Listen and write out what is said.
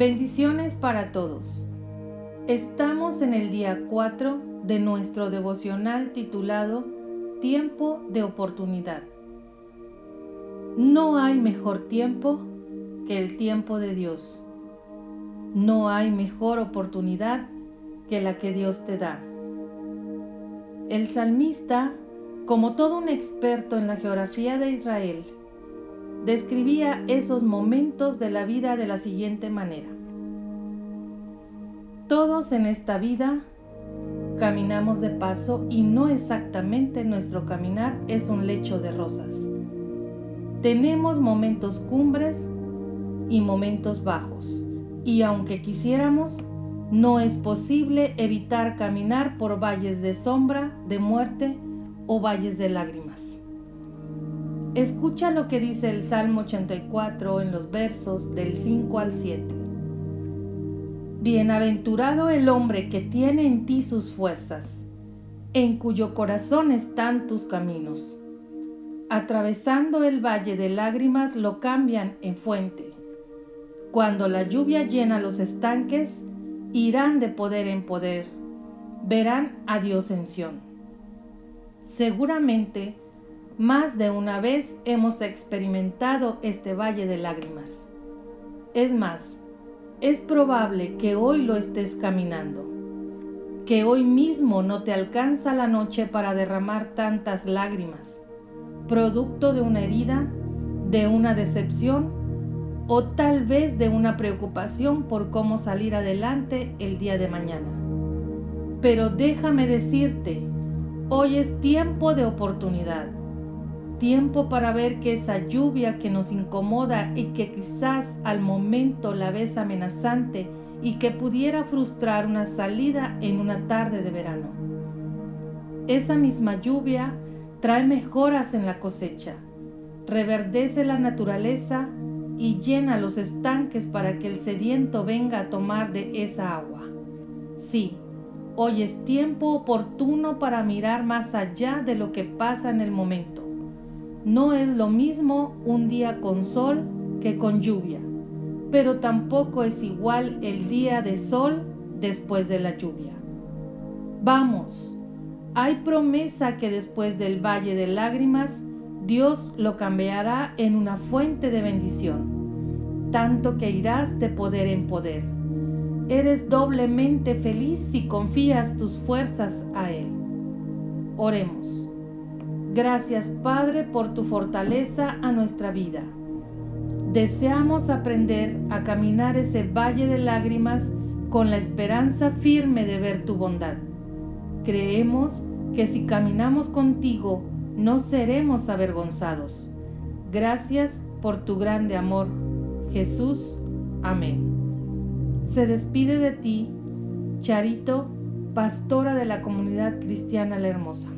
Bendiciones para todos. Estamos en el día 4 de nuestro devocional titulado Tiempo de oportunidad. No hay mejor tiempo que el tiempo de Dios. No hay mejor oportunidad que la que Dios te da. El salmista, como todo un experto en la geografía de Israel, describía esos momentos de la vida de la siguiente manera. Todos en esta vida caminamos de paso y no exactamente nuestro caminar es un lecho de rosas. Tenemos momentos cumbres y momentos bajos, y aunque quisiéramos, no es posible evitar caminar por valles de sombra, de muerte o valles de lágrimas. Escucha lo que dice el Salmo 84 en los versos del 5 al 7. Bienaventurado el hombre que tiene en ti sus fuerzas, en cuyo corazón están tus caminos. Atravesando el valle de lágrimas lo cambian en fuente. Cuando la lluvia llena los estanques, irán de poder en poder, verán a Dios en Sión. Seguramente, más de una vez hemos experimentado este valle de lágrimas. Es más, es probable que hoy lo estés caminando, que hoy mismo no te alcanza la noche para derramar tantas lágrimas, producto de una herida, de una decepción o tal vez de una preocupación por cómo salir adelante el día de mañana. Pero déjame decirte, hoy es tiempo de oportunidad tiempo para ver que esa lluvia que nos incomoda y que quizás al momento la ves amenazante y que pudiera frustrar una salida en una tarde de verano. Esa misma lluvia trae mejoras en la cosecha, reverdece la naturaleza y llena los estanques para que el sediento venga a tomar de esa agua. Sí, hoy es tiempo oportuno para mirar más allá de lo que pasa en el momento no es lo mismo un día con sol que con lluvia, pero tampoco es igual el día de sol después de la lluvia. Vamos, hay promesa que después del valle de lágrimas, Dios lo cambiará en una fuente de bendición, tanto que irás de poder en poder. Eres doblemente feliz si confías tus fuerzas a Él. Oremos. Gracias Padre por tu fortaleza a nuestra vida. Deseamos aprender a caminar ese valle de lágrimas con la esperanza firme de ver tu bondad. Creemos que si caminamos contigo no seremos avergonzados. Gracias por tu grande amor. Jesús. Amén. Se despide de ti, Charito, pastora de la comunidad cristiana La Hermosa.